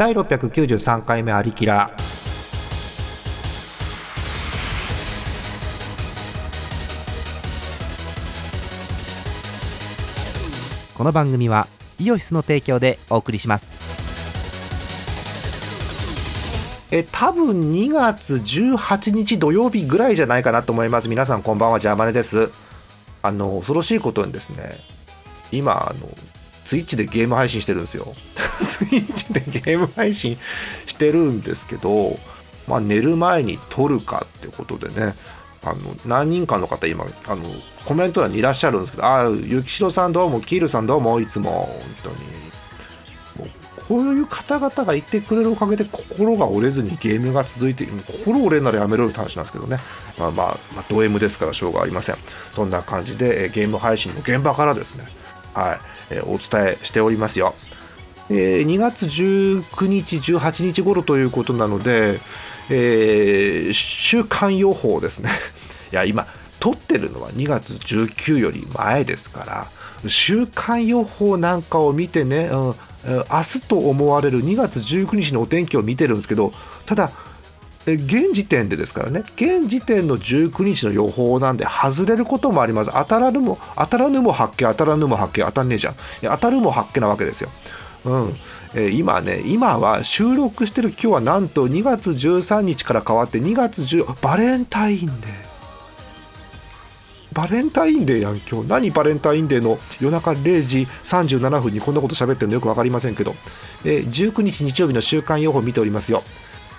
第693回目ありきらこの番組はイオシスの提供でお送りします。え多分2月18日土曜日ぐらいじゃないかなと思います。皆さんこんばんは。ジャーマネです。あの恐ろしいことにですね今あのツイッチでゲーム配信してるんですよ。スイッチでゲーム配信してるんですけど、まあ、寝る前に撮るかってことでね。あの何人かの方今あのコメント欄にいらっしゃるんですけど「ああゆきしろさんどうもキールさんどうもいつも。本当に。もうこういう方々がいてくれるおかげで心が折れずにゲームが続いて心折れんならやめろって話なんですけどね。まあまあ、まあ、ド M ですからしょうがありません。そんな感じで、えゲーム配信の現場からですね。はい、えお伝えしておりますよえ、2月19日、18日頃ということなので、えー、週間予報ですね。いや、今、撮ってるのは2月19より前ですから、週間予報なんかを見てね、うん、明日と思われる2月19日のお天気を見てるんですけど、ただ、現時点でですからね、現時点の19日の予報なんで、外れることもあります。当たらぬも、当たらぬも発見、当たらぬも発見、当たんねえじゃん。当たるも発見なわけですよ。うんえー、今ね今は収録してる今日はなんと2月13日から変わって2月10バレンタインデーバレンタインデーやん今日何バレンタインデーの夜中0時37分にこんなこと喋ってるのよく分かりませんけど、えー、19日日曜日の週間予報見ておりますよ、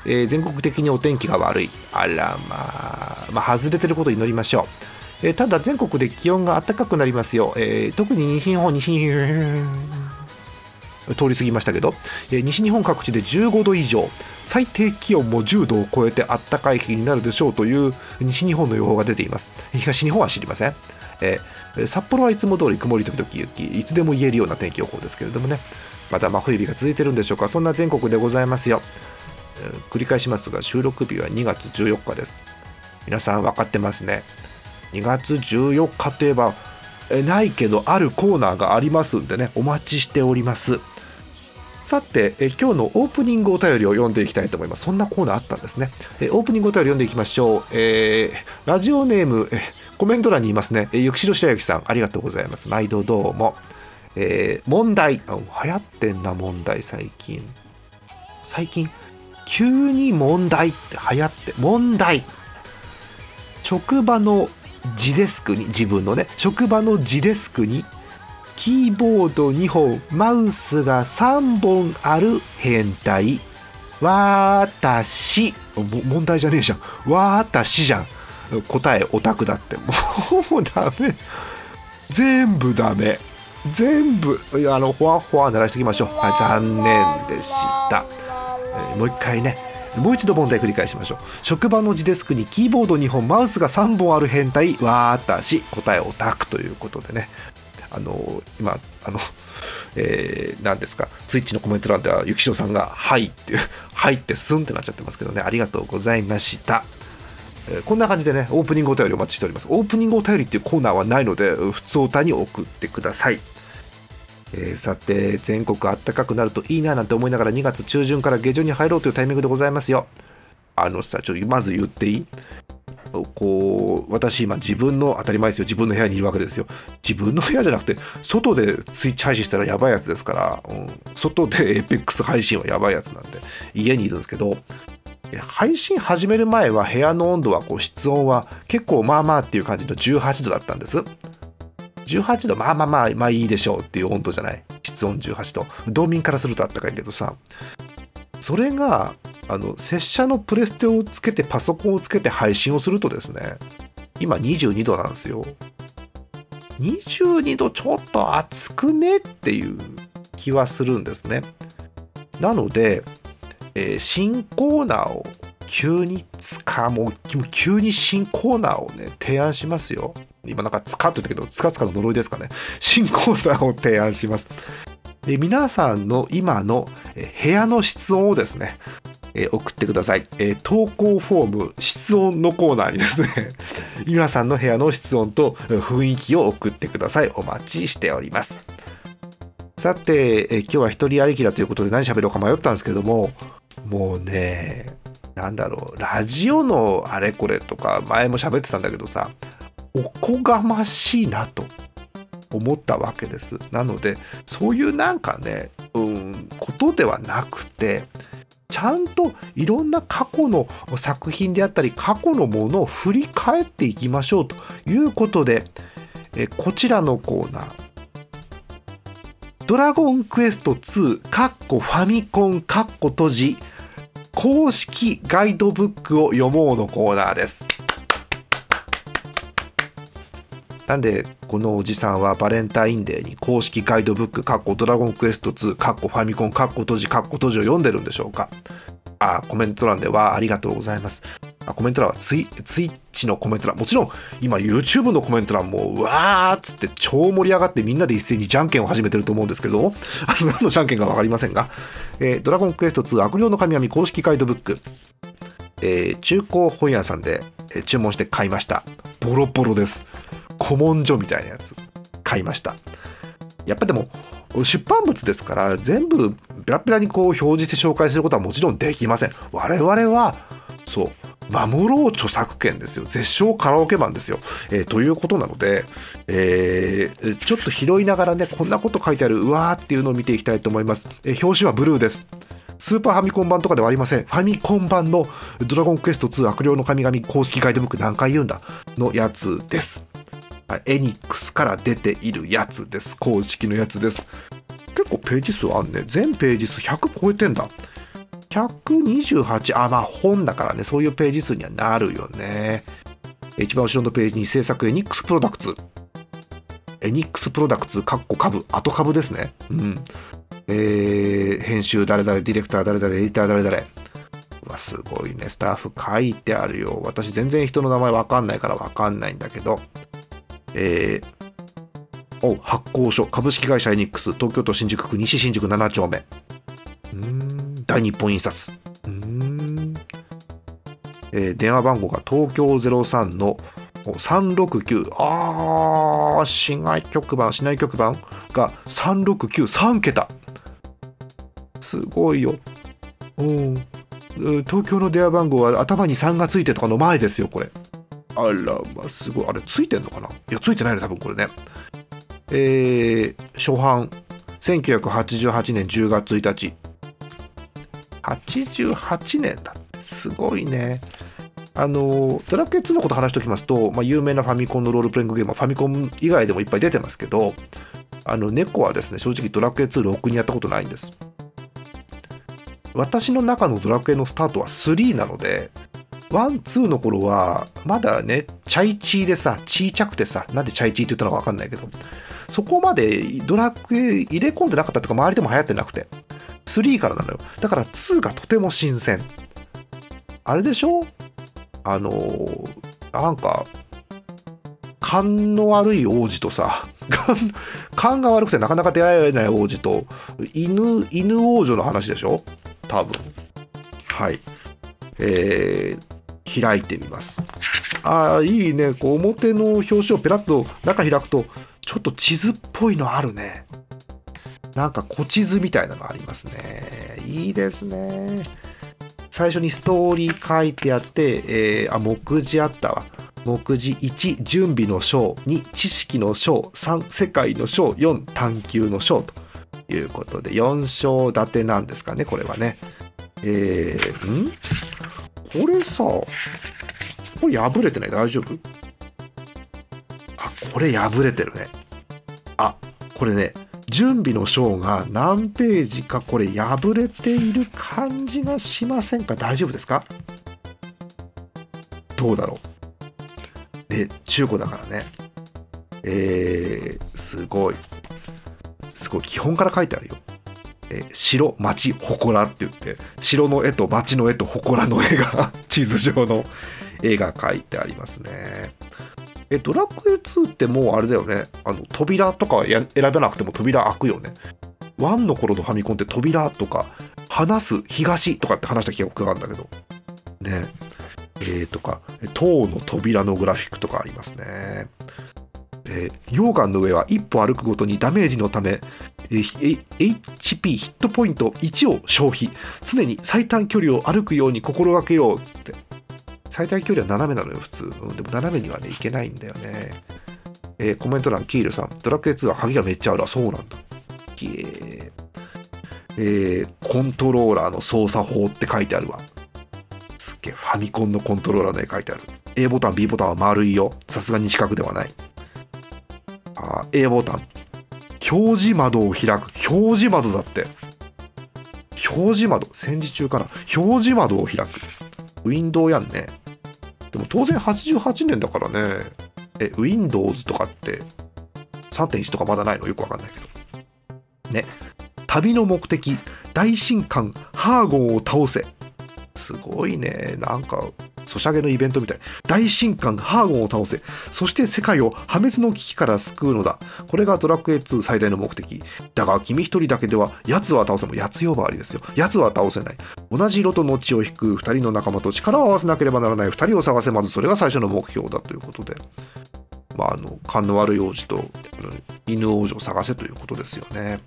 えー、全国的にお天気が悪い。あらまあ。まあ外れてることを祈りましょう、えー、ただ全国で気温が暖かくなりますよ、えー、特に西日本西日本。通り過ぎましたけど、え、西日本各地で15度以上。最低気温も10度を超えてあったかい日になるでしょうという西日本の予報が出ています。東日本は知りません、え、札幌はいつも通り曇り時々雪。いつでも言えるような天気予報ですけれどもね。まだ真冬日が続いてるんでしょうか。そんな全国でございますよ、繰り返しますが収録日は2月14日です。皆さん分かってますね。2月14日といえばえないけどあるコーナーがありますんでねお待ちしております。さてえ今日のオープニングお便りを読んでいきたいと思います。そんなコーナーあったんですね。えオープニングお便り読んでいきましょう、えー、ラジオネームえコメント欄にいますね。えゆきしろ白雪さんありがとうございます。毎度どうも。えー、問題。流行ってんな問題最近。最近？急に問題って流行って問題。職場の自デスクに自分のね職場の自デスクにキーボード2本マウスが3本ある変態。私問題じゃねえじゃん。私じゃん。答えオタクだって。もうダメ。全部ダメ。全部あのほわほわ鳴らしておきましょう、はい、残念でした、え、もう一回ね。もう一度問題繰り返しましょう。職場の自デスクにキーボード2本マウスが3本ある変態私答えオタクということでね。あの今あのえー、何ですか？ツイッチのコメント欄ではゆきしろさんが「はい」って「はい」ってスンってなっちゃってますけどね。ありがとうございました、え、こんな感じでねオープニングお便りお待ちしております。オープニングお便りっていうコーナーはないので普通お歌に送ってください。えー、さて全国あったかくなるといいななんて思いながら2月中旬から下旬に入ろうというタイミングでございますよ。あのさちょっとまず言っていい？こう私今自分の当たり前ですよ。自分の部屋にいるわけですよ。自分の部屋じゃなくて外でツイッチ配信したらやばいやつですから、うん、外で APEX 配信はやばいやつなんで家にいるんですけど。配信始める前は部屋の温度はこう室温は結構まあまあっていう感じの18度だったんです。18度まあまあまあまあいいでしょうっていう温度じゃない？室温18度。道民からするとあったかいけどさ。それがあの拙者のプレステをつけてパソコンをつけて配信をするとですね今22度なんですよ。22度ちょっと暑くねっていう気はするんですね。なので、えー、新コーナーを急につかもう急に新コーナーをね提案しますよ。今なんか使ってたけどつかつかの呪いですかね。新コーナーを提案します。で皆さんの今の部屋の室温をですねえ、送ってください、え、投稿フォーム室温のコーナーにですね 皆さんの部屋の室温と雰囲気を送ってください。お待ちしております。さて、え今日は一人ありきだということで何喋ろうか迷ったんですけどももうねなんだろうラジオのあれこれとか前も喋ってたんだけどさおこがましいなと思ったわけです。なのでそういうなんかねうんことではなくてちゃんといろんな過去の作品であったり過去のものを振り返っていきましょうということでえこちらのコーナー。ドラゴンクエスト2カッコファミコンカッコ閉じ公式ガイドブックを読もうのコーナーです。なんでこのおじさんはバレンタインデーに公式ガイドブックカッコドラゴンクエスト2カッコファミコンカッコ閉じカッコ閉じを読んでるんでしょうか。あコメント欄ではありがとうございます。あコメント欄はツイツイッチのコメント欄。もちろん今 YouTube のコメント欄もうわーっつって超盛り上がってみんなで一斉にじゃんけんを始めてると思うんですけど。あの何のじゃんけんか分かりませんが、えー、ドラゴンクエスト2悪霊の神々公式ガイドブック、えー、中古本屋さんで、注文して買いました。ボロボロです。古文書みたいなやつ買いました。やっぱでも出版物ですから全部ペラペラにこう表示して紹介することはもちろんできません。我々はそう守ろう著作権ですよ。絶唱カラオケマンですよ、えー、ということなので、えー、ちょっと拾いながらねこんなこと書いてあるうわーっていうのを見ていきたいと思います、えー、表紙はブルーです。スーパーファミコン版とかではありません。ファミコン版のドラゴンクエスト2悪霊の神々公式ガイドブック何回言うんだのやつです。エニックスから出ているやつです。公式のやつです。結構ページ数あんね。全ページ数100超えてんだ。128あまあ本だからね。そういうページ数にはなるよね。一番後ろのページに制作エニックスプロダクツ。エニックスプロダクツカッコ株。後株ですね。うん。えー、編集誰々ディレクター誰々エディター誰々。うわすごいね。スタッフ書いてあるよ。私全然人の名前わかんないからわかんないんだけど。えー、発行所株式会社エニックス東京都新宿区西新宿7丁目。うん大日本印刷。うん。えー、電話番号が東京03の369ああ市外局番市内局番が3693桁。すごいよ。うん。東京の電話番号は頭に3がついてとかの前ですよこれ。あらまあすごい。あれついてんのかな？いやついてないね多分これね。えー、初版。1988年10月1日。88年だってすごいね。あのドラクエ2のこと話しておきますと、まあ、有名なファミコンのロールプレイングゲームファミコン以外でもいっぱい出てますけどあの猫はですね正直ドラクエ2ろくにやったことないんです。私の中のドラクエのスタートは3なのでワン、ツーの頃は、まだね、チャイチーでさ、ちいちゃくてさ、なんでチャイチーって言ったのかわかんないけど、そこまでドラクエ入れ込んでなかったとか、周りでも流行ってなくて、3からなのよ。だから2がとても新鮮。あれでしょ？あのー、なんか、勘の悪い王子とさ、勘が悪くてなかなか出会えない王子と、犬、犬王女の話でしょ？多分。はい。えー、開いてみます。ああ、いいね。こう表の表紙をペラッと中開くと、ちょっと地図っぽいのあるね。なんか古地図みたいなのありますね。いいですね。最初にストーリー書いてあって、えー、あ、目次あったわ。目次1、準備の章、2、知識の章、3、世界の章、4、探求の章ということで、4章立てなんですかね、これはね。えー、ん？これさ、これ破れてない？大丈夫？あ、これ破れてるね。あ、これね、準備の章が何ページかこれ破れている感じがしませんか？大丈夫ですか？どうだろう？で中古だからね。えー、すごい。すごい。基本から書いてあるよ。え城町祠って言って城の絵と町の絵と祠の絵が 地図上の絵が描いてありますねえ、ドラクエ2ってもうあれだよね。あの、扉とか選べなくても扉開くよね。1の頃のファミコンって扉とか、話す東とかって話した記憶があるんだけど。ね。えー、とか、塔の扉のグラフィックとかありますね。えー、溶岩の上は一歩歩くごとにダメージのため、HP ヒットポイント1を消費。常に最短距離を歩くように心がけようっつって。最短距離は斜めなのよ普通、うんでも斜めにはねいけないんだよね。えーコメント欄キールさん。ドラクエ2は鍵がめっちゃある。あそうなんだ。ええコントローラーの操作法って書いてあるわ。すっげえファミコンのコントローラーで書いてある。A ボタン B ボタンは丸いよ。さすがに四角ではない。あ A ボタン。表示窓を開く。表示窓だって。表示窓。戦時中かな。表示窓を開く。ウィンドウやんね。でも当然88年だからね。え Windows とかって3.1とかまだないの？よくわかんないけど。ね。旅の目的。大神官ハーゴンを倒せ。すごいね。なんかソシャゲのイベントみたい。大神官ハーゴンを倒せ。そして世界を破滅の危機から救うのだ。これがドラクエ2最大の目的。だが君一人だけでは奴は倒せも。奴呼ばわりですよ。奴は倒せない。同じ色との血を引く二人の仲間と力を合わせなければならない二人を探せまずそれが最初の目標だということで。まああの勘の悪い王子と犬王女を探せということですよね。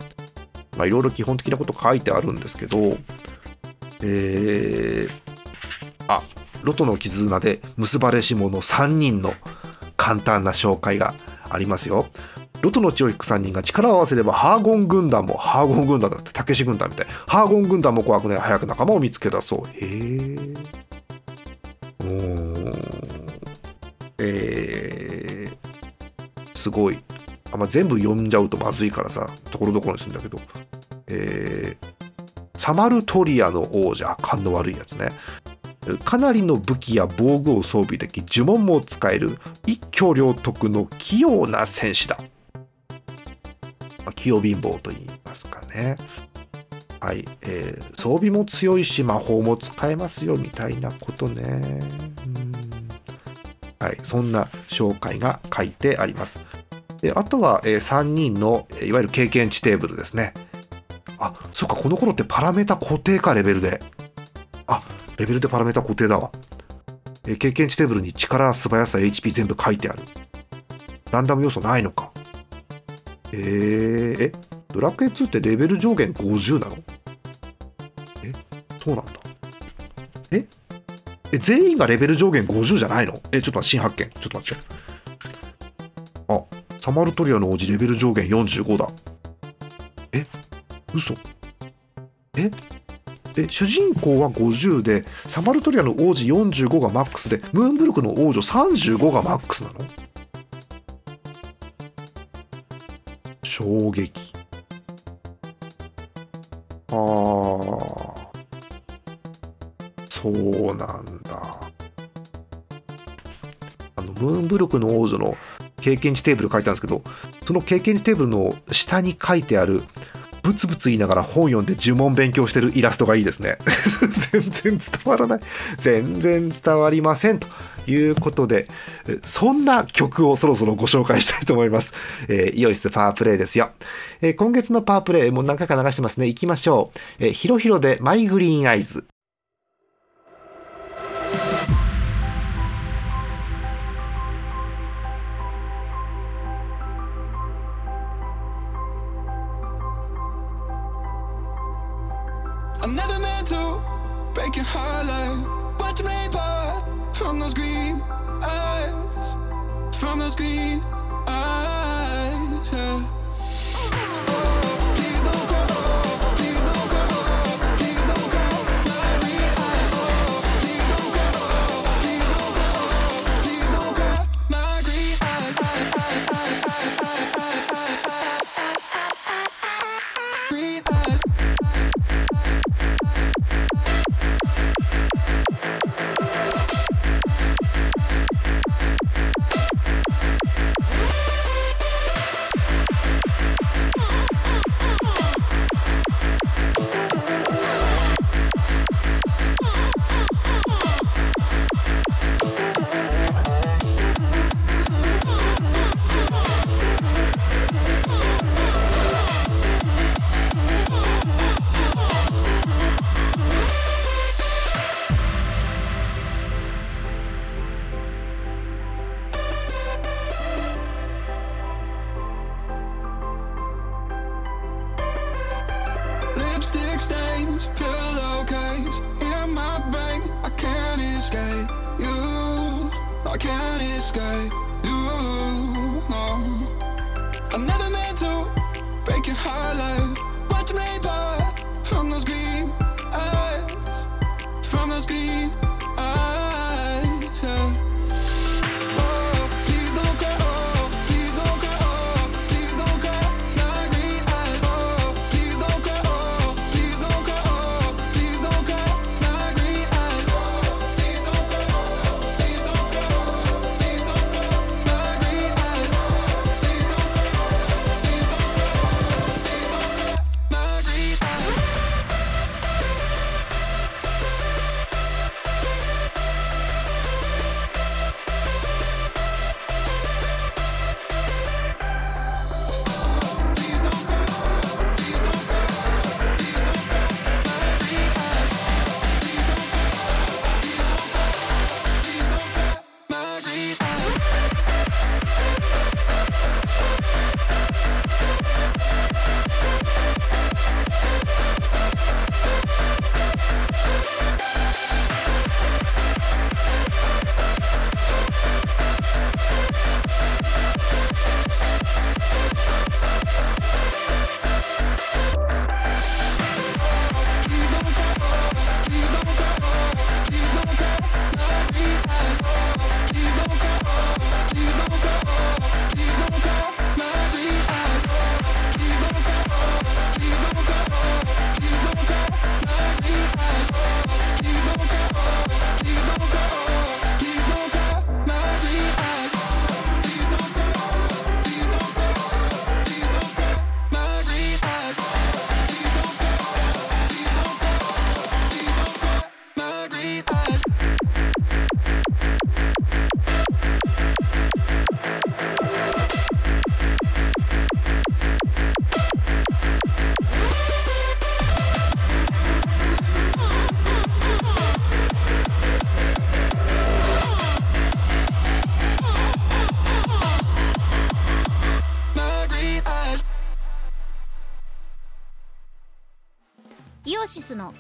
まあいろいろ基本的なこと書いてあるんですけどえー、あロトの絆で結ばれし者3人の簡単な紹介がありますよ。ロトの血を引く3人が力を合わせればハーゴン軍団もハーゴン軍団だってたけし軍団みたい。ハーゴン軍団も怖くない。早く仲間を見つけ出そう。へえおー。えー、すごい。あ、ま、全部読んじゃうとまずいからさところどころにするんだけど。サマルトリアの王者勘の悪いやつね。かなりの武器や防具を装備でき呪文も使える一挙両得の器用な戦士だ、ま、器用貧乏と言いますかね。はい、えー装備も強いし魔法も使えますよみたいなことね。はいそんな紹介が書いてあります。であとは、え3人のいわゆる経験値テーブルですね。この頃ってパラメータ固定かレベルで。あレベルでパラメータ固定だわ、え経験値テーブルに力素早さ HP 全部書いてある。ランダム要素ないのか。えー、えドラクエ2ってレベル上限50なの？えそうなんだ？ええ全員がレベル上限50じゃないの？えちょっと新発見。ちょっと待って。あサマルトリアの王子レベル上限45だ。え嘘。え？え主人公は50でサマルトリアの王子45がマックスでムーンブルクの王女35がマックスなの？衝撃。あー。そうなんだ。あのムーンブルクの王女の経験値テーブル書いてあるんですけどその経験値テーブルの下に書いてあるブツブツ言いながら本読んで呪文勉強してるイラストがいいですね。全然伝わらない。全然伝わりませんということでそんな曲をそろそろご紹介したいと思います、えーイオイスパワープレイですよ、えー今月のパワープレイもう何回か流してますね。行きましょう、えー、ヒロヒロでマイグリーンアイズ。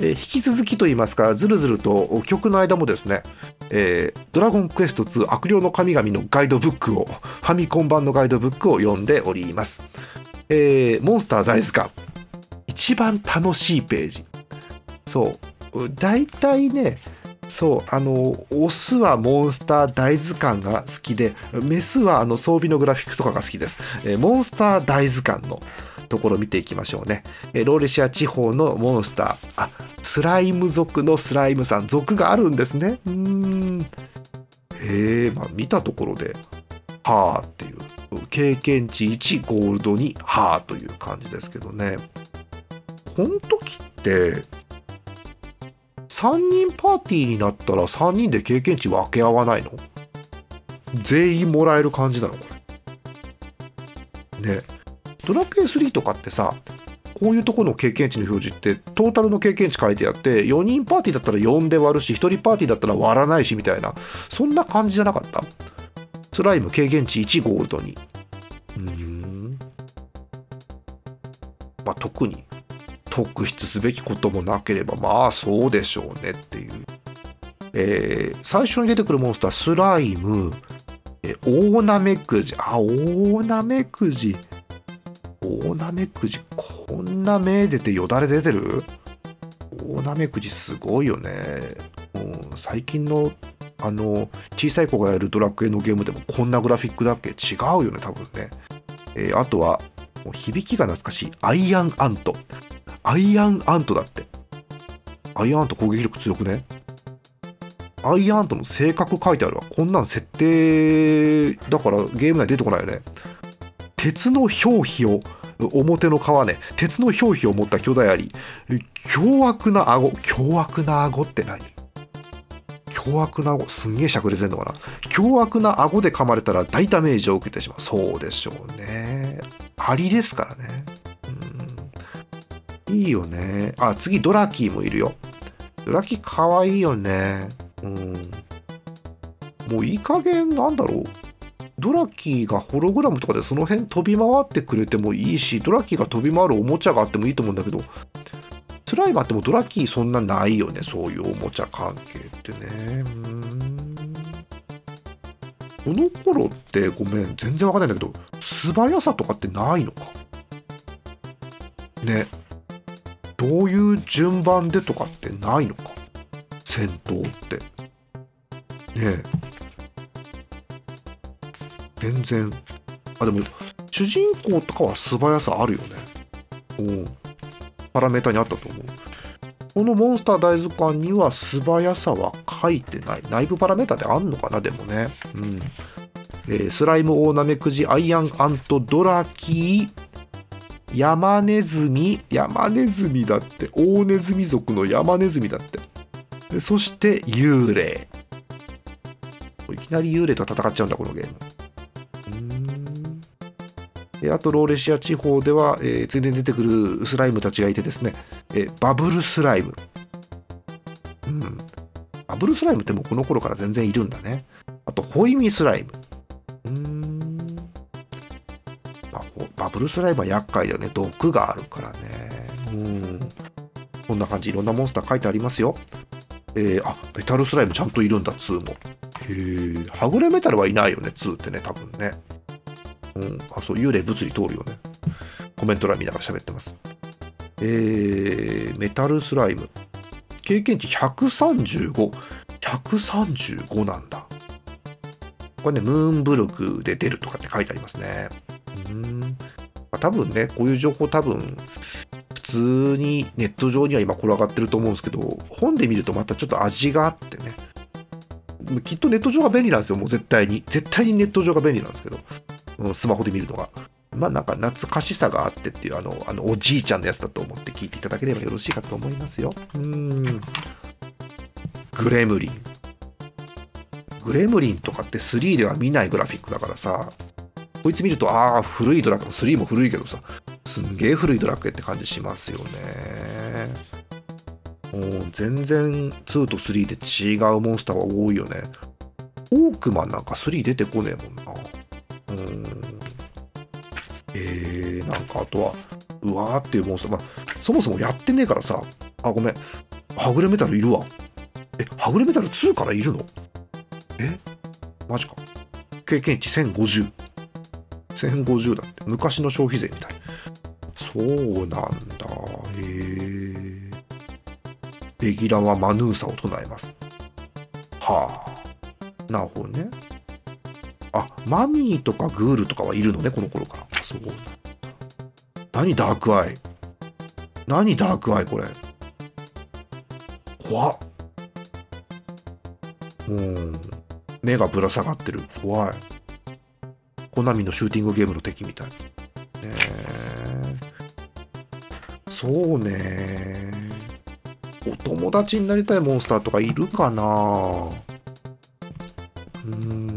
えー引き続きといいますかずるずると曲の間もですねえードラゴンクエスト2悪霊の神々のガイドブックを ファミコン版のガイドブックを読んでおります、えーモンスター大図鑑一番楽しいページ。そう大体ねそうあのオスはモンスター大図鑑が好きでメスはあの装備のグラフィックとかが好きです、えーモンスター大図鑑のところを見ていきましょうね、えローレシア地方のモンスター。あスライム族のスライムさん。族があるんですね。うーん。へえまあ見たところではあっていう。経験値1ゴールドにはあという感じですけどね。この時って3人パーティーになったら3人で経験値分け合わないの？全員もらえる感じなの？これ。ね。ドラクエ3とかってさこういうとこの経験値の表示ってトータルの経験値書いてあって4人パーティーだったら4で割るし1人パーティーだったら割らないしみたいなそんな感じじゃなかった？スライム経験値1ゴールドに。うん。まあ特に特筆すべきこともなければまあそうでしょうねっていう、えー最初に出てくるモンスタースライム、えーオオナメクジあオオナメクジオオナメクジこんな目出てよだれ出てる？オオナメクジすごいよね。もう最近のあの小さい子がやるドラクエのゲームでもこんなグラフィックだっけ？違うよね多分ね、えーあとは響きが懐かしい。アイアンアント。アイアンアントだって。アイアンアント攻撃力強くね？アイアンアントの性格書いてあるわ。こんなん設定だからゲーム内出てこないよね。鉄の表皮を表の皮ね鉄の表皮を持った巨大アリ。凶悪な顎凶悪な顎って何？凶悪な顎すんげえしゃくれてんのかな？凶悪な顎で噛まれたら大ダメージを受けてしまう。そうでしょうね。アリですからね。うん。いいよね。あ次ドラキーもいるよ。ドラキーかわいいよね。うん。もういい加減なんだろう。ドラキーがホログラムとかでその辺飛び回ってくれてもいいしドラキーが飛び回るおもちゃがあってもいいと思うんだけどスライムあってもドラキーそんなないよねそういうおもちゃ関係ってね。うん。この頃ってごめん全然わかんないんだけど素早さとかってないのか？ね。どういう順番でとかってないのか？戦闘って。ねえ。全然。あでも主人公とかは素早さあるよね。うん。パラメータにあったと思う。このモンスター大図鑑には素早さは書いてない。内部パラメータってあんのかなでもね。うん。えースライムオオナメクジアイアンアントドラキーヤマネズミ。ヤマネズミだって。オオネズミ族のヤマネズミだって。そして幽霊。いきなり幽霊と戦っちゃうんだこのゲーム。あとローレシア地方では、えーついでに出てくるスライムたちがいてですね、えーバブルスライム。うん。バブルスライムってもうこの頃から全然いるんだね。あとホイミスライム。うーん。まあバブルスライムは厄介だよね。毒があるからね。うん。こんな感じ。いろんなモンスター書いてありますよ。えーあメタルスライムちゃんといるんだ2も。へえはぐれメタルはいないよね2ってね多分ね。うん。あそう幽霊物理通るよね。コメント欄見ながら喋ってます。えー、メタルスライム。経験値135135なんだ。これねムーンブルクで出るとかって書いてありますね。うん、まあ、多分ねこういう情報多分普通にネット上には今転がってると思うんですけど本で見るとまたちょっと味があってね。きっとネット上が便利なんですよもう絶対に。絶対にネット上が便利なんですけど、うんスマホで見るのが。まあなんか懐かしさがあってっていうあのあのおじいちゃんのやつだと思って聞いていただければよろしいかと思いますよ。うん。グレムリン。グレムリンとかって3では見ないグラフィックだからさこいつ見るとああ古いドラクエ。3も古いけどさすんげえ古いドラクエって感じしますよね。もう全然2と3で違うモンスターは多いよね。オークマンなんか3出てこねえもんな。あとはうわーっていうモンスター、まあ、そもそもやってねえからさあごめん。はぐれメタルいるわ。えはぐれメタル2からいるの？え？マジか。経験値1050 1050だって。昔の消費税みたい。そうなんだ。へえ。ベギラはマヌーサを唱えます。はあ。なるほどね。あマミーとかグールとかはいるのねこの頃から。すごい何ダークアイ？何ダークアイこれ？怖っ。うん。目がぶら下がってる。怖い。コナミのシューティングゲームの敵みたい。ねえ。そうね。お友達になりたいモンスターとかいるかな？うん。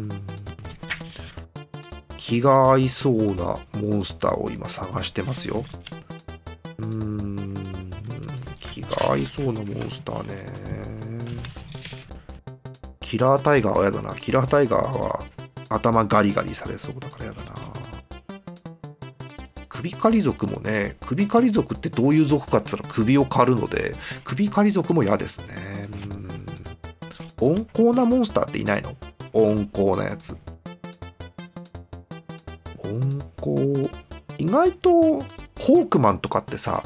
気が合いそうなモンスターを今探してますよ。うーん気が合いそうなモンスターね。キラータイガーはやだな。キラータイガーは頭ガリガリされそうだからやだな。首狩り族もね首狩り族ってどういう族かって言ったら首を狩るので首狩り族も嫌ですね。うん。温厚なモンスターっていないの？温厚なやつ。温厚意外とホークマンとかってさ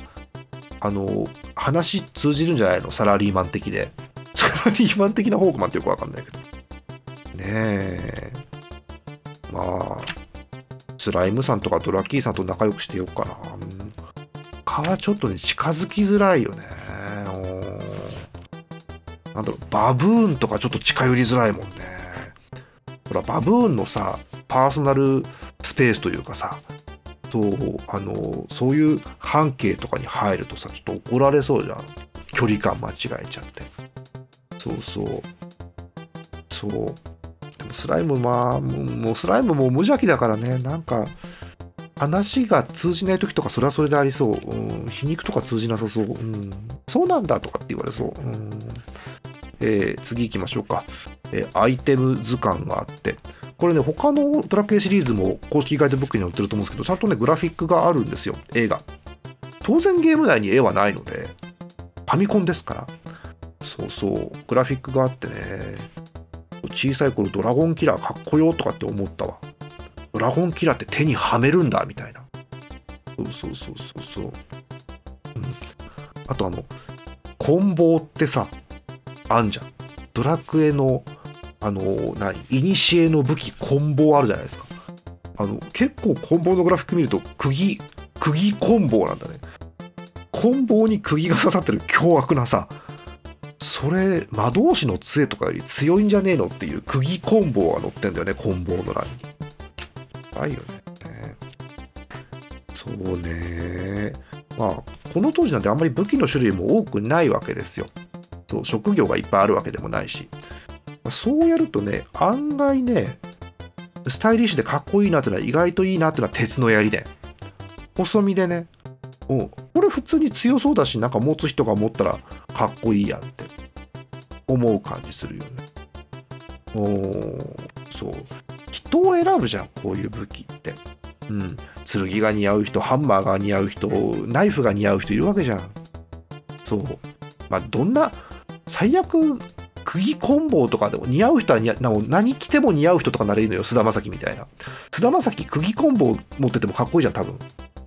あの話通じるんじゃないの？サラリーマン的で。サラリーマン的なホークマンってよくわかんないけど。ねえ。まあスライムさんとかドラッキーさんと仲良くしてよっかな。うん。蚊はちょっとね近づきづらいよね。なんだろバブーンとかちょっと近寄りづらいもんね。ほらバブーンのさパーソナルペースというかさそうあのそういう半径とかに入るとさちょっと怒られそうじゃん。距離感間違えちゃって。そうそう。そう。でもスライムまあもうスライムも無邪気だからね。なんか話が通じない時とかそれはそれでありそう、うん、皮肉とか通じなさそう、うん、そうなんだとかって言われそう、うん。えー次行きましょうか、えーアイテム図鑑があって。これね他のドラクエシリーズも公式ガイドブックに載ってると思うんですけどちゃんとねグラフィックがあるんですよ絵が当然ゲーム内に絵はないのでファミコンですから。そうそう。グラフィックがあってね小さい頃ドラゴンキラーかっこよとかって思ったわ。ドラゴンキラーって手にはめるんだみたいな。そうそうそうそうそう、うん、あとあの棍棒ってさあんじゃん。ドラクエのあの何？いにしえの武器棍棒あるじゃないですか。あの結構棍棒のグラフィック見ると釘釘棍棒なんだね。棍棒に釘が刺さってる凶悪なさ。それ魔導士の杖とかより強いんじゃねえのっていう釘棍棒が乗ってんだよね棍棒の欄に。ないよね。そうね。まあこの当時なんてあんまり武器の種類も多くないわけですよ。そう職業がいっぱいあるわけでもないし。そうやるとね案外ねスタイリッシュでかっこいいなってのは意外といいなってのは鉄の槍で。細身でねうんこれ普通に強そうだしなんか持つ人が持ったらかっこいいやんって思う感じするよね。おーそう。人を選ぶじゃんこういう武器って。うん。剣が似合う人ハンマーが似合う人ナイフが似合う人いるわけじゃん。そう。まあどんな最悪釘棍棒とかでも似合う人は似合う何着ても似合う人とかなれるのよ菅田将暉みたいな。菅田将暉釘棍棒持っててもかっこいいじゃん多分。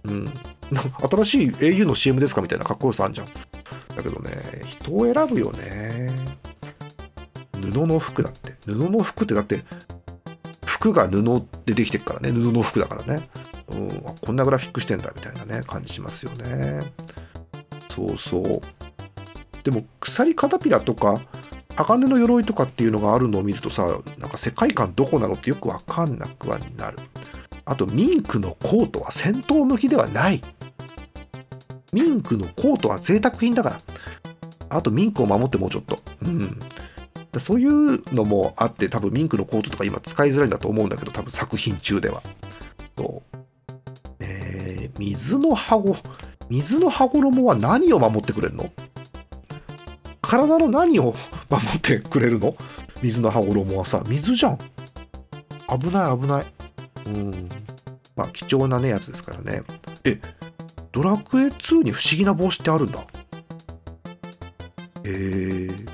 うん。新しい au の CM ですかみたいなかっこよさあんじゃん。だけどね人を選ぶよね。布の服だって。布の服ってだって服が布でできてるからね。布の服だからね、うん、こんなグラフィックしてんだみたいなね感じしますよね。そうそう。でも鎖カタピラとか鋼の鎧とかっていうのがあるのを見るとさなんか世界観どこなのってよくわかんなくはなる。あとミンクのコートは戦闘向きではない。ミンクのコートは贅沢品だから。あとミンクを守ってもうちょっと。うん。だそういうのもあって多分ミンクのコートとか今使いづらいんだと思うんだけど多分作品中では。そう。えー水の羽衣水の羽衣は何を守ってくれるの？体の何を守ってくれるの？水の羽衣はさ水じゃん。危ない危ない。うん。まあ貴重なねやつですからね。えドラクエ2に不思議な帽子ってあるんだ。えー、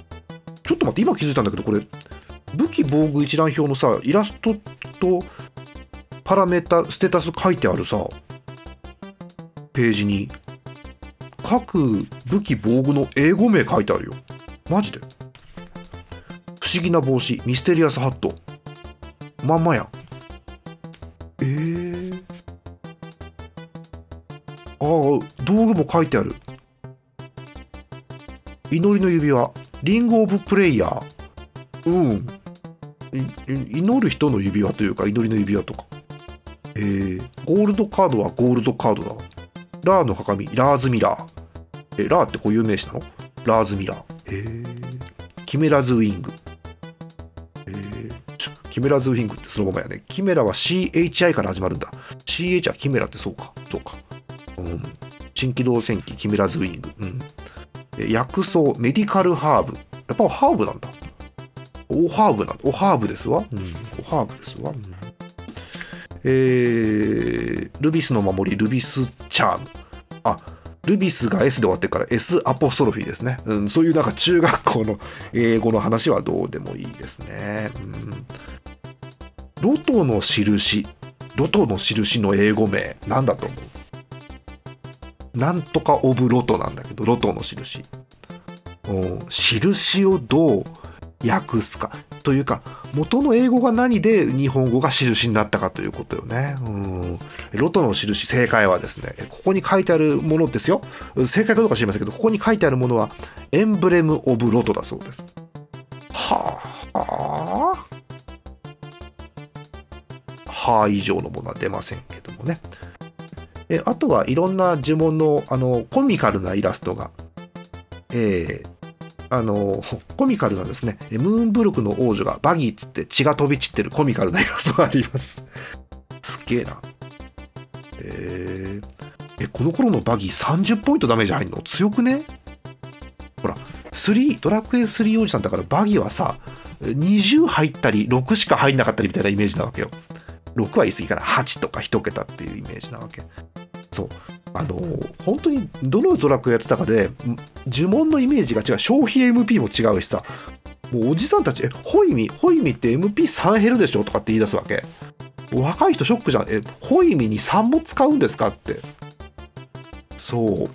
ちょっと待って今気づいたんだけどこれ武器防具一覧表のさイラストとパラメータステータス書いてあるさページに。各武器防具の英語名書いてあるよ。マジで？不思議な帽子ミステリアスハット。まんまや。んえー、ああ道具も書いてある。祈りの指輪。リング・オブ・プレイヤー。うん。祈る人の指輪というか祈りの指輪とか。えー、ゴールドカードはゴールドカードだラーの鏡ラーズミラー。えラーって固有名詞なの？ラーズミラー。へえキメラズウィング。キメラズウィングってそのままやね。キメラは CHI から始まるんだ。CH はキメラってそうか。そうか。うん。新機動戦機キメラズウィング。うん。え薬草メディカルハーブ。やっぱハーブなんだ。おハーブなんだ。おハーブですわ。うん。おハーブですわ、うん。えールビスの守りルビスチャーム。あルビスが S で終わってから S アポストロフィーですね、うん、そういうなんか中学校の英語の話はどうでもいいですね、うん、ロトの印ロトの印の英語名なんだと思う？なんとかオブロトなんだけどロトの印。うん印をどう訳すか。というか元の英語が何で日本語が印になったかということよね。うん。ロトの印、正解はですね、ここに書いてあるものですよ。正解かどうか知りませんけど、ここに書いてあるものは、エンブレム・オブ・ロトだそうです。はあ、はあ。はあ以上のものは出ませんけどもね。えあとはいろんな呪文のあのコミカルなイラストが、えーあのコミカルなですねムーンブルクの王女がバギーっつって血が飛び散ってるコミカルなイラストがあります。すげえな。えー、えこの頃のバギー30ポイントダメージ入んの？強くね？ほら3ドラクエ3王子さんだからバギーはさ20入ったり6しか入んなかったりみたいなイメージなわけよ。6は言い過ぎから8とか1桁っていうイメージなわけ。そう。あの本当にどのドラクエやってたかで呪文のイメージが違う。消費 MP も違うしさ。もうおじさんたち「えホイミホイミって MP3 減るでしょ?」とかって言い出すわけ。若い人ショックじゃん「えホイミに3も使うんですか?」って。そう。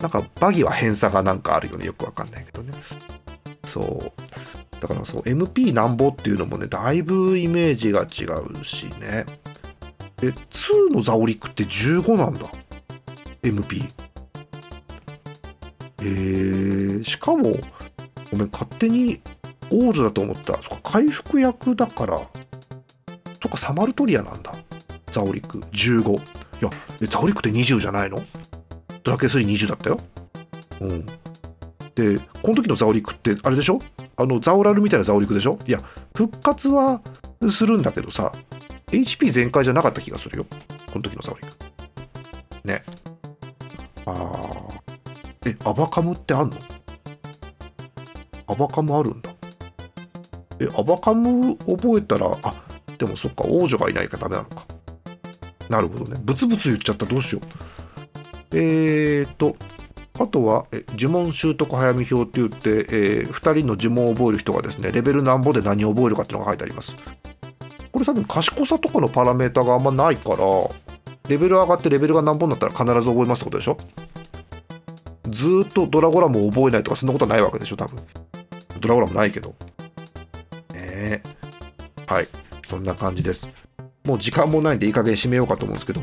なんかバギーは偏差がなんかあるよね。よくわかんないけどね。そう。だからそう MP なんぼっていうのもねだいぶイメージが違うしね。え2のザオリックって15なんだ。MP えー、しかもごめん勝手に王女だと思った。そっか回復役だからとかサマルトリアなんだ。ザオリク。15いやザオリクって20じゃないの？ドラケ3 20だったよ。うん。でこの時のザオリクってあれでしょ？あのザオラルみたいなザオリクでしょ？いや復活はするんだけどさ HP 全開じゃなかった気がするよ。この時のザオリク。ね。あえアバカムってあんの？アバカムあるんだ。えアバカム覚えたらあでもそっか王女がいないからダメなのか。なるほどね。ブツブツ言っちゃったどうしよう。えーとあとはえ呪文習得早見表って言って、え2人の呪文を覚える人がですねレベルなんぼで何を覚えるかっていうのが書いてあります。これ多分賢さとかのパラメータがあんまないからレベル上がってレベルが何本になったら必ず覚えますってことでしょ？ずーっとドラゴラムを覚えないとかそんなことはないわけでしょ？多分。ドラゴラムないけど。ねえ。はい。そんな感じです。もう時間もないんでいい加減締めようかと思うんですけど。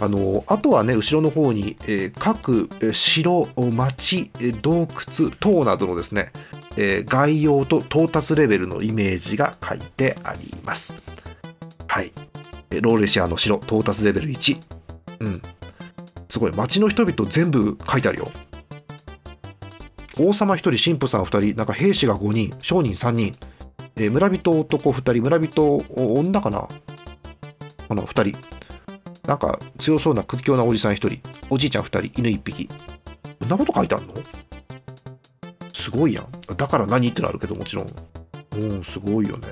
あのあとはね後ろの方に、えー各城町洞窟等などのですね、えー概要と到達レベルのイメージが書いてあります。はい。ローレシアの城到達レベル1うん。すごい。町の人々全部書いてあるよ。王様1人神父さん2人なんか兵士が5人商人3人。え村人男2人村人女かな？かな2人。なんか強そうな屈強なおじさん1人。おじいちゃん2人犬1匹。こんなこと書いてあんの？すごいやん。だから何ってのあるけどもちろん。うんすごいよね。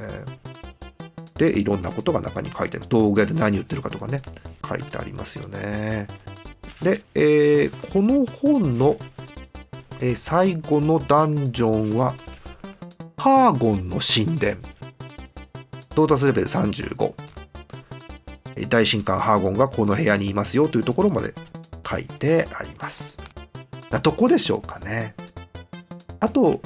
でいろんなことが中に書いてある。道具屋で何売ってるかとかね。書いてありますよね。で、えーこの本の、えー最後のダンジョンはハーゴンの神殿。到達レベル35え大神官ハーゴンがこの部屋にいますよというところまで書いてあります。どこでしょうかね。あと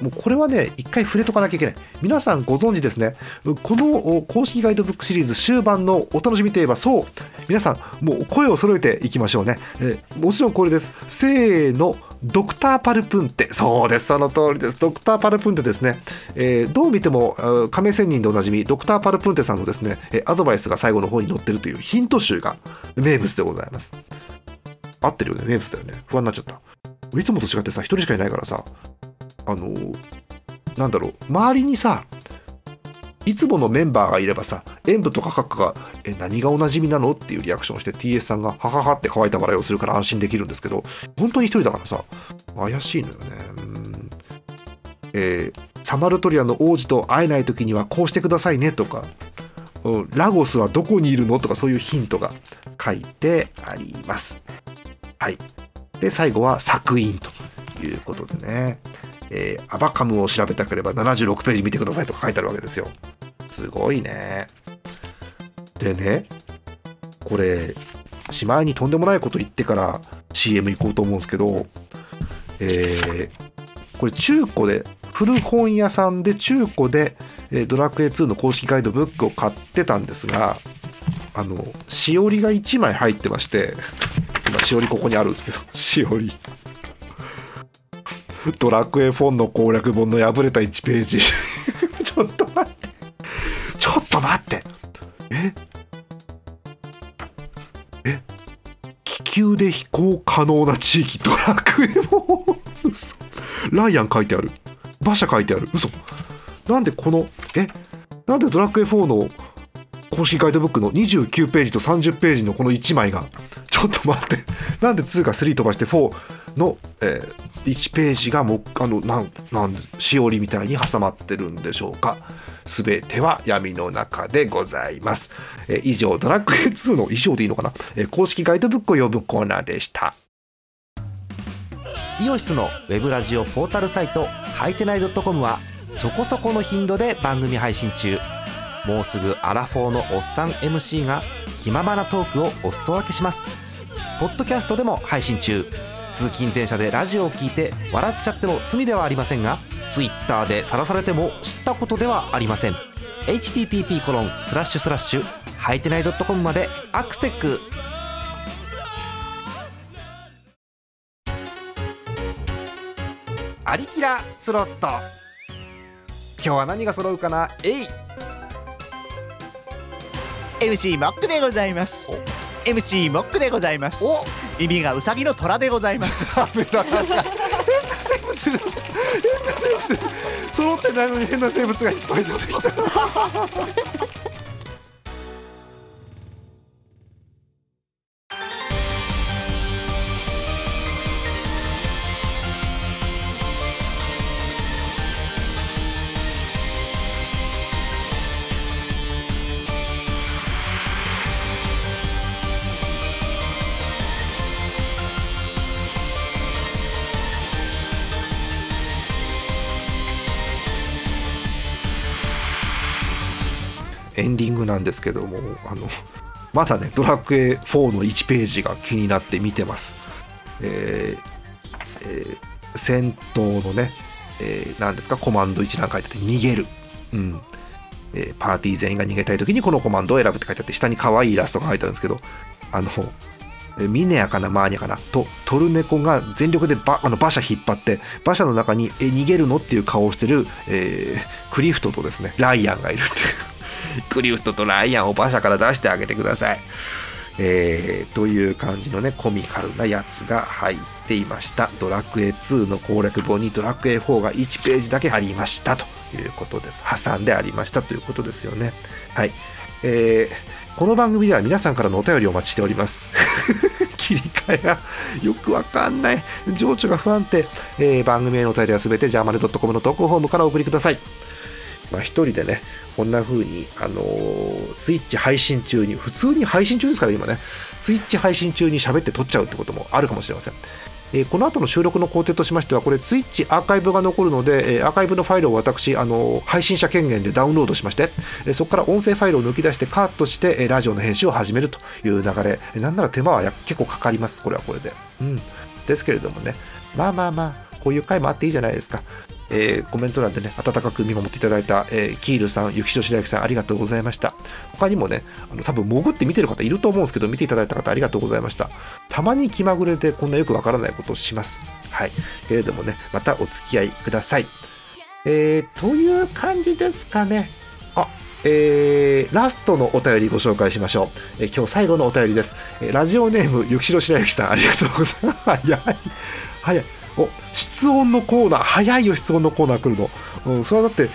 もうこれはね一回触れとかなきゃいけない。皆さんご存知ですね。この公式ガイドブックシリーズ終盤のお楽しみといえばそう。皆さんもう声を揃えていきましょうね、えーもちろんこれです。せーの。ドクターパルプンテ。そうです。その通りです。ドクターパルプンテですね、えーどう見ても亀仙人でおなじみドクターパルプンテさんのですねアドバイスが最後の方に載ってるというヒント集が名物でございます。合ってるよね。名物だよね。不安になっちゃった。いつもと違ってさ一人しかいないからさあのなんだろう周りにさいつものメンバーがいればさ演舞とか閣下が「え何がおなじみなの?」っていうリアクションをして TS さんが「ははは」って乾いた笑いをするから安心できるんですけど本当に一人だからさ怪しいのよね。うん。えーサマルトリアの王子と会えない時にはこうしてくださいねとかうんラゴスはどこにいるの？とかそういうヒントが書いてあります。はい。で最後は作品ということでね。えーアバカムを調べたければ76ページ見てくださいとか書いてあるわけですよ。すごいね。でね、これ、しまいにとんでもないこと言ってから CM 行こうと思うんですけど、えーこれ中古で、古本屋さんで中古で、えドラクエ2の公式ガイドブックを買ってたんですが、あの、しおりが1枚入ってまして、今しおりここにあるんですけど、しおり。ドラクエ4の攻略本の破れた1ページ。ちょっと待って。ちょっと待って。え？え？気球で飛行可能な地域ドラクエ4嘘。ライアン書いてある。馬車書いてある。嘘。なんでこのえ？なんでドラクエ4の公式ガイドブックの29ページと30ページのこの1枚がちょっと待って。なんで2か3飛ばして4の、えー1ページがもあのなんなんしおりみたいに挟まってるんでしょうか。全ては闇の中でございます、えー以上ドラクエ2の以上でいいのかな、えー公式ガイドブックを読むコーナーでした。イオシスのウェブラジオポータルサイトはいてない .com はそこそこの頻度で番組配信中。もうすぐアラフォーのおっさん MC が気ままなトークをお裾分けします。ポッドキャストでも配信中。通勤電車でラジオを聞いて笑っちゃっても罪ではありませんが Twitter で晒されても知ったことではありません。http コロンスラッシュスラッシュはいてない .com までアクセックアリキラスロット。今日は何が揃うかな？えい。MC モックでございます。MC モックでございます。お。耳がウサギの虎でございます。ダメだ変な生物。変な生物。揃ってないのに変な生物がいっぱい出てきたエンディングなんですけどもあのまだねドラクエ4の1ページが気になって見てます。えーえー戦闘のね、えー何ですかコマンド一覧書いてて逃げる。うん。えーパーティー全員が逃げたい時にこのコマンドを選ぶって書いてあって下に可愛いイラストが書いてあるんですけどあのミネアかなマーニャかなとトルネコが全力でバあの馬車引っ張って馬車の中にえ逃げるのっていう顔をしてる、えークリフトとですねライアンがいるっていう。クリフトとライアンを馬車から出してあげてください。えーという感じのねコミカルなやつが入っていました。ドラクエ2の攻略本にドラクエ4が1ページだけありましたということです。挟んでありましたということですよね。はい。えー、この番組では皆さんからのお便りをお待ちしております。切り替えが よくわかんない。情緒が不安定、えー、番組へのお便りはすべてジャーマネドットコムの投稿フォームからお送りください。まあ、一人でね、こんな風に、あのー、ツイッチ配信中に、普通に配信中ですから今ね、ツイッチ配信中に喋って撮っちゃうってこともあるかもしれません。えー、この後の収録の工程としましては、これ、ツイッチアーカイブが残るので、えー、アーカイブのファイルを私、あのー、配信者権限でダウンロードしまして、えそこから音声ファイルを抜き出してカットして、えラジオの編集を始めるという流れ、えなんなら手間は結構かかります、これはこれで。うん。ですけれどもね、まあまあまあ、こういう回もあっていいじゃないですか。えー、コメント欄でね、温かく見守っていただいた、えー、キールさん、雪城白雪さん、ありがとうございました。他にもね、あの多分潜って見てる方いると思うんですけど、見ていただいた方ありがとうございました。たまに気まぐれでこんなよくわからないことをします。はい。けれどもね、またお付き合いください。えー、という感じですかね。あ、えー、ラストのお便りご紹介しましょう。えー、今日最後のお便りです。えー、ラジオネーム、雪城白雪さん、ありがとうございます。早い。早い。お室温のコーナー早いよ室温のコーナー来るの、うん、それはだって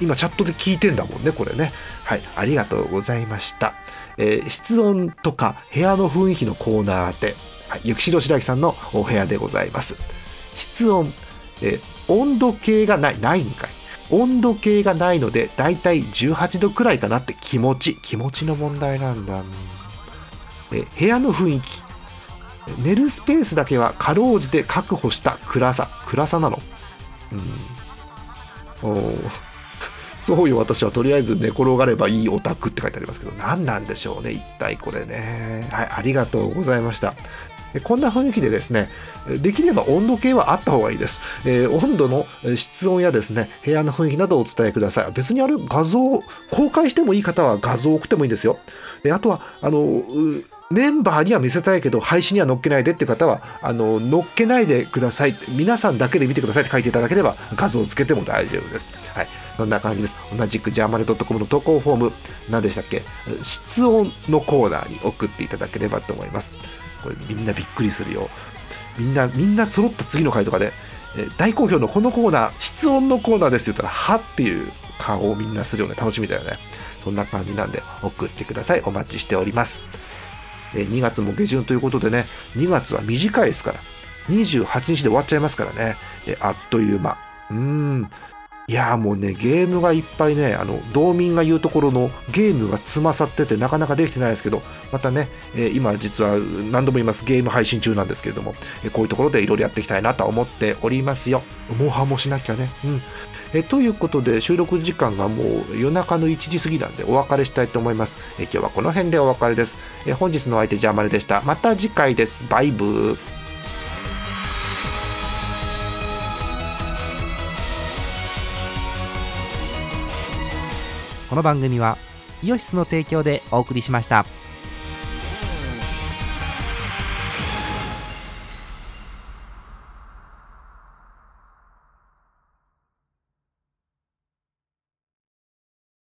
今チャットで聞いてんだもんねこれね。はいありがとうございました、えー、室温とか部屋の雰囲気のコーナーで、はい、雪城白木さんのお部屋でございます。室温、えー、温度計がないないんかい。温度計がないのでだいたい18度くらいかなって気持ち気持ちの問題なんだ、え部屋の雰囲気寝るスペースだけはかろうじて確保した暗さ。暗さなの。うん。お そうよ私はとりあえず寝転がればいいオタクって書いてありますけど。何なんでしょうね一体これね。はいありがとうございました。こんな雰囲気でですね、できれば温度計はあった方がいいです。えー、温度の室温やですね、部屋の雰囲気などをお伝えください。別にあれ画像を、公開してもいい方は画像を送ってもいいんですよ。あとは、あの、メンバーには見せたいけど配信には載っけないでって方はあの載っけないでください皆さんだけで見てくださいって書いていただければ画像をつけても大丈夫です。はい。そんな感じです。同じくジャーマネドットコムの投稿フォーム何でしたっけ？室温のコーナーに送っていただければと思います。これみんなびっくりするよ。みんなみんな揃った次の回とかでえ大好評のこのコーナー室温のコーナーですって言ったらはっていう顔をみんなするよね楽しみだよね。そんな感じなんで送ってください。お待ちしております。2月も下旬ということでね、2月は短いですから、28日で終わっちゃいますからね、あっという間。うん。いやーもうね、ゲームがいっぱいね、あの、道民が言うところのゲームがつまさっててなかなかできてないですけど、またね、えー、今実は何度も言います、ゲーム配信中なんですけれども、えー、こういうところでいろいろやっていきたいなと思っておりますよ。モンハンもしなきゃね。うん。えということで収録時間がもう夜中の1時過ぎなんでお別れしたいと思います。え今日はこの辺でお別れです。え本日のお相手ジャーマネでした。また次回です。バイブー。この番組はイオシスの提供でお送りしました。